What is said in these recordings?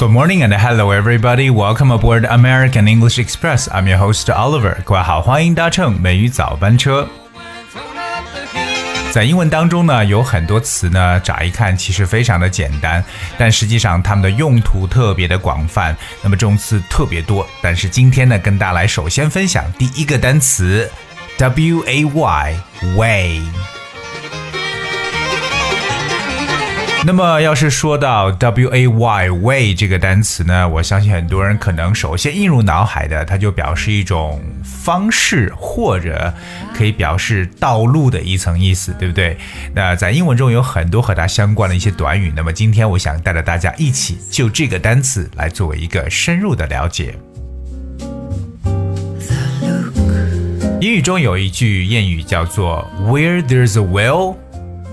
Good morning and hello everybody. Welcome aboard American English Express. I'm your host Oliver. 各位好，欢迎搭乘美语早班车。在英文当中呢，有很多词呢，乍一看其实非常的简单，但实际上它们的用途特别的广泛。那么这种词特别多，但是今天呢，跟大家来首先分享第一个单词，w a y way。那么，要是说到 W A Y way 这个单词呢，我相信很多人可能首先映入脑海的，它就表示一种方式或者可以表示道路的一层意思，对不对？那在英文中有很多和它相关的一些短语，那么今天我想带着大家一起就这个单词来作为一个深入的了解。英语中有一句谚语叫做 “Where there's a will”。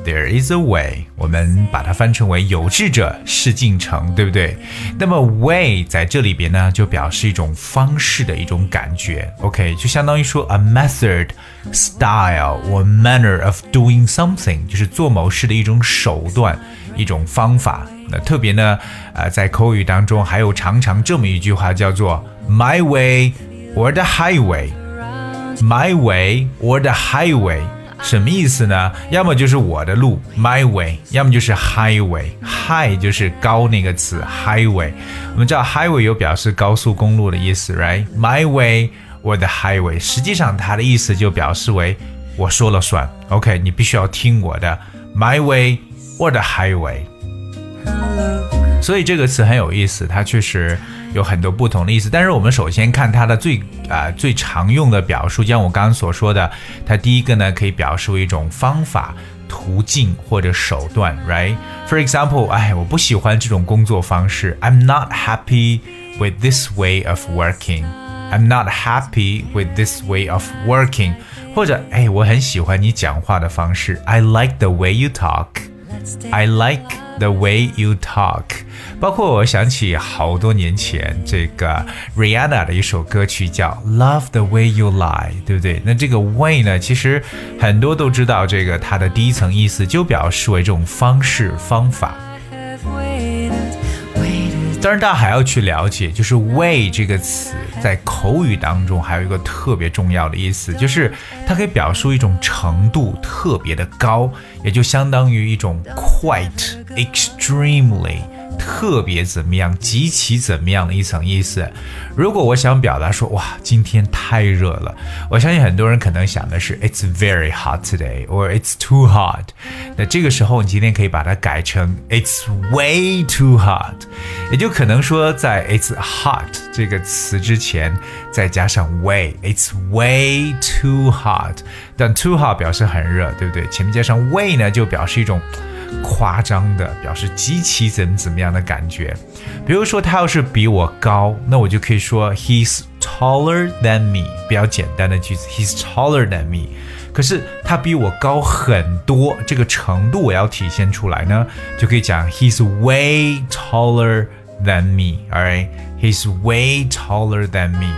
There is a way，我们把它翻成为有志者事竟成，对不对？那么 way 在这里边呢，就表示一种方式的一种感觉。OK，就相当于说 a method, style or manner of doing something，就是做某事的一种手段、一种方法。那特别呢，呃，在口语当中还有常常这么一句话叫做 “my way or the highway”。My way or the highway， 什么意思呢？要么就是我的路，my way，要么就是 highway。high 就是高那个词，highway。我们知道 highway 有表示高速公路的意思，right？My way or the highway，实际上它的意思就表示为我说了算，OK，你必须要听我的，my way or the highway。所以这个词很有意思，它确实有很多不同的意思。但是我们首先看它的最啊、最常用的表述，就像我刚刚所说的，它第一个呢可以表示为一种方法、途径或者手段，right？For example，哎，我不喜欢这种工作方式，I'm not happy with this way of working。I'm not happy with this way of working。或者，哎，我很喜欢你讲话的方式，I like the way you talk。 I like the way you talk。包括我想起好多年前这个 Rihanna 的一首歌曲叫《Love the Way You Lie》，对不对？那这个 way 呢，其实很多都知道，这个它的第一层意思就表示为这种方式方法。当然，大家还要去了解，就是 way 这个词在口语当中还有一个特别重要的意思，就是它可以表述一种程度特别的高，也就相当于一种 quite extremely 特别怎么样、极其怎么样的一层意思。如果我想表达说，哇，今天太热了，我相信很多人可能想的是 It's very hot today or It's too hot。那这个时候，你今天可以把它改成 It's way too hot，也就可能说在 It's hot 这个词之前再加上 way，It's way too hot。但 too hot 表示很热，对不对？前面加上 way 呢，就表示一种。夸张的表示极其怎么怎么样的感觉，比如说他要是比我高，那我就可以说 he's taller than me，比较简单的句子，he's taller than me。可是他比我高很多，这个程度我要体现出来呢，就可以讲 he's way taller than me，alright，he's way taller than me，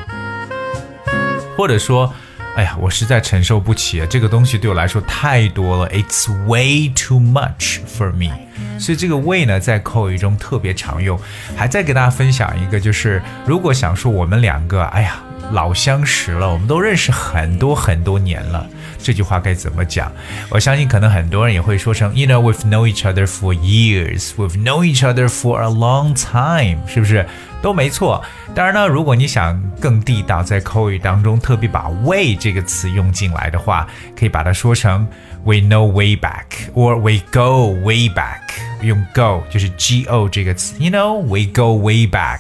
或者说。哎呀，我实在承受不起啊！这个东西对我来说太多了，It's way too much for me。所以这个 way 呢，在口语中特别常用。还再给大家分享一个，就是如果想说我们两个，哎呀，老相识了，我们都认识很多很多年了，这句话该怎么讲？我相信可能很多人也会说成，You know, we've known each other for years, we've known each other for a long time，是不是？都没错。当然呢，如果你想更地道，在口语当中特别把 way 这个词用进来的话，可以把它说成 We know way back，or we go way back。用 go 就是 g o 这个词，You know we go way back。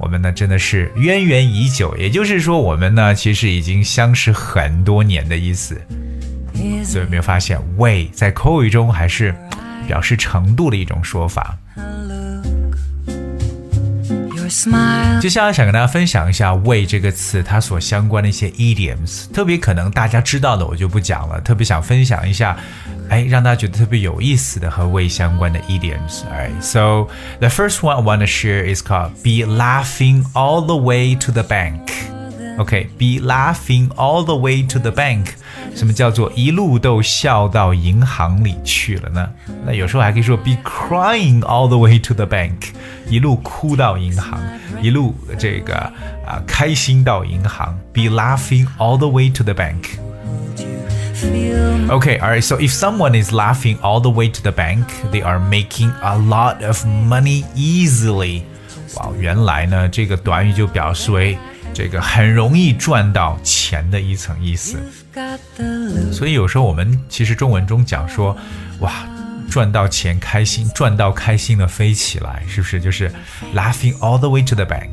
我们呢真的是渊源已久，也就是说我们呢其实已经相识很多年的意思。所以有没有发现 way 在口语中还是表示程度的一种说法接下来想跟大家分享一下 “way” 这个词它所相关的一些 idioms，特别可能大家知道的我就不讲了，特别想分享一下，哎，让大家觉得特别有意思的和 “way” 相关的 idioms。Alright, so the first one I want to share is called "be laughing all the way to the bank." OK，be laughing all the way to the bank。什么叫做一路都笑到银行里去了呢？那有时候还可以说 be crying all the way to the bank，一路哭到银行，一路这个啊开心到银行，be laughing all the way to the bank。 Feel Okay, all right. So if someone is laughing all the way to the bank, they are making a lot of money easily. 哇，原来呢，这个短语就表示为这个很容易赚到钱的一层意思。 got the look. 所以有时候我们其实中文中讲说，哇，赚到钱开心，赚到开心的飞起来，是不是？就是 laughing all the way to the bank。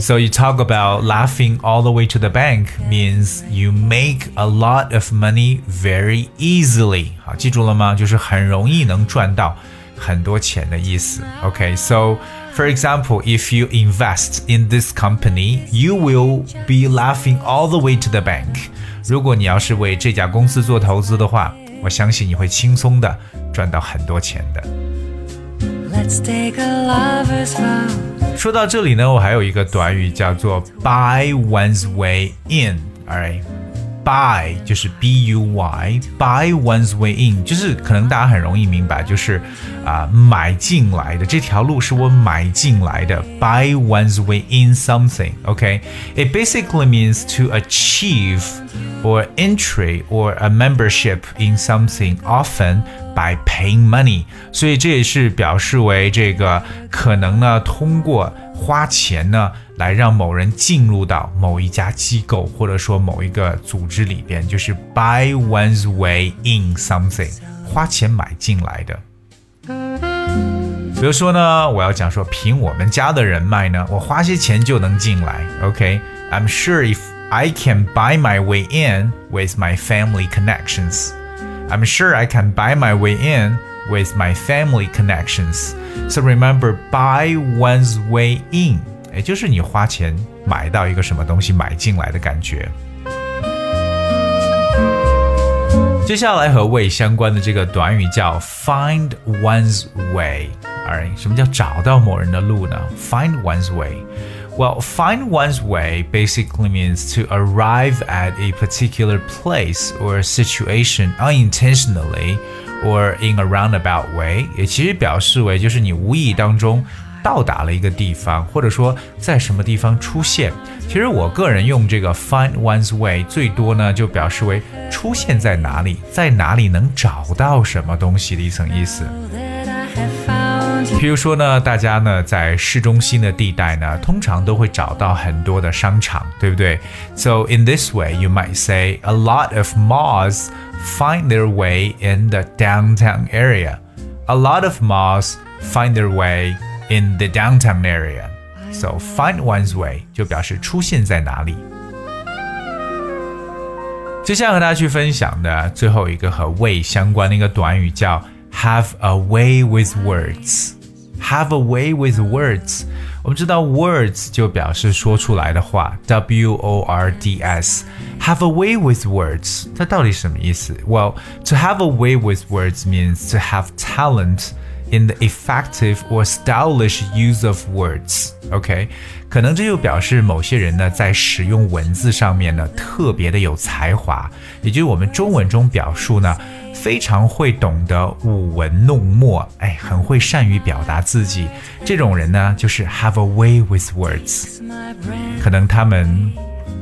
So you talk about laughing all the way to the bank means you make a lot of money very easily. 好，记住了吗？就是很容易能赚到很多钱的意思。Okay, so for example, if you invest in this company, you will be laughing all the way to the bank. 如果你要是为这家公司做投资的话，我相信你会轻松的赚到很多钱的。 说到这里呢，我还有一个短语叫做 buy one's way in alright。Alright。Buy 就是 B U Y，buy one's way in，就是可能大家很容易明白，就是啊、买进来的这条路是我买进来的。Buy one's way in something，OK？It、basically means to achieve or entry or a membership in something often by paying money，所以这也是表示为这个可能呢通过 花钱呢来让某人进入到某一家机构或者说某一个组织里边，就是 buy one's way in something，花钱买进来的。比如说呢，我要讲说，凭我们家的人脉呢，我花些钱就能进来。OK，I'm、sure if I can buy my way in with my family connections, I'm sure I can buy my way in with my family connections. So remember, buy one's way in，也就是你花钱买到一个什么东西买进来的感觉。接下来和 way 相关的这个短语叫 find one's way。Alright，什么叫找到某人的路呢？Find one's way。Well, find one's way basically means to arrive at a particular place or situation unintentionally or in a roundabout way，也其实表示为就是你无意当中到达了一个地方，或者说在什么地方出现。其实我个人用这个 find one's way 最多呢，就表示为出现在哪里，在哪里能找到什么东西的一层意思。 That I have found you. 比如说呢，大家呢在市中心的地带呢，通常都会找到很多的商场，对不对？So in this way, you might say a lot of malls find their way in the downtown area. A lot of malls find their way in the downtown area. So find one's way 就表示出现在哪里。接下来和大家去分享的最后一个和 way 相关的一个短语叫 have a way with words。 have a way with words。我们知道 words 就表示说出来的话，W O R D S。have a way with words，它到底什么意思？Well, to have a way with words means to have talent in the effective or stylish use of words. OK，可能这就表示某些人呢在使用文字上面呢特别的有才华，也就是我们中文中表述呢非常会懂得舞文弄墨，哎，很会善于表达自己。这种人呢就是 have a way with words， My brain 可能他们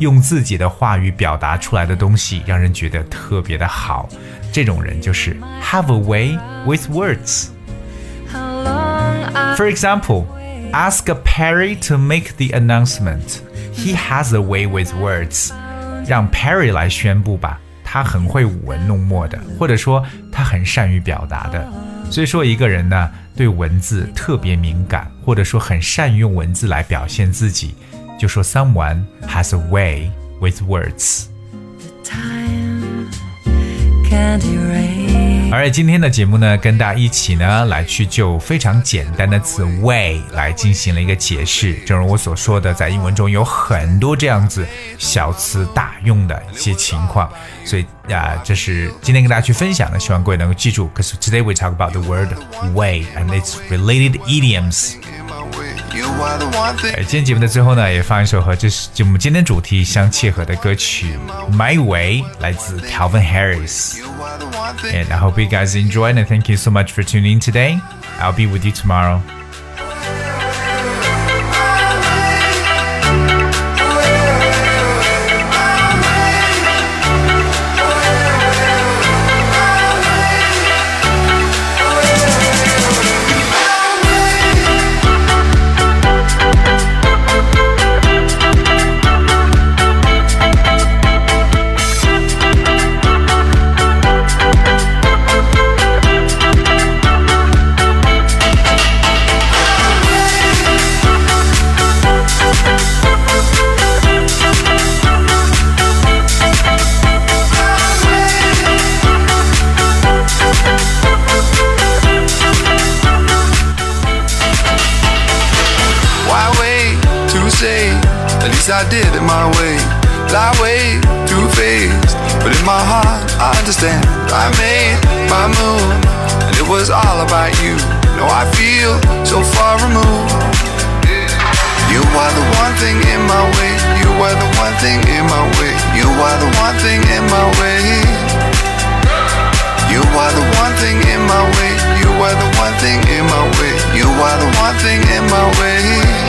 用自己的话语表达出来的东西让人觉得特别的好。这种人就是 have a way with words。 how long I For example, ask Perry to make the announcement. He has a way with words. 让 Perry 来宣布吧，他很会舞文弄墨的，或者说他很善于表达的。所以说，一个人呢对文字特别敏感，或者说很善于用文字来表现自己，就说 someone has a way with words。 Time can't erase. 而今天的节目呢，跟大家一起呢来去就非常简单的词 way 来进行了一个解释。正如我所说的，在英文中有很多这样子小词大用的一些情况，所以啊、这是今天跟大家去分享的，希望各位能够记住。Because today we talk about the word way and its related idioms. 哎，今天节目的最后呢，也放一首和这是就我们今天主题相切合的歌曲《My Way》，来自 Calvin Harris。 You are the one thing. And I hope you guys enjoyed and thank you so much for tuning in today. I'll be with you tomorrow. Was all about you. Now I feel so far removed. You are the one thing in my way. You are the one thing in my way. You are the one thing in my way. You are the one thing in my way. You are the one thing in my way. You are the one thing in my way.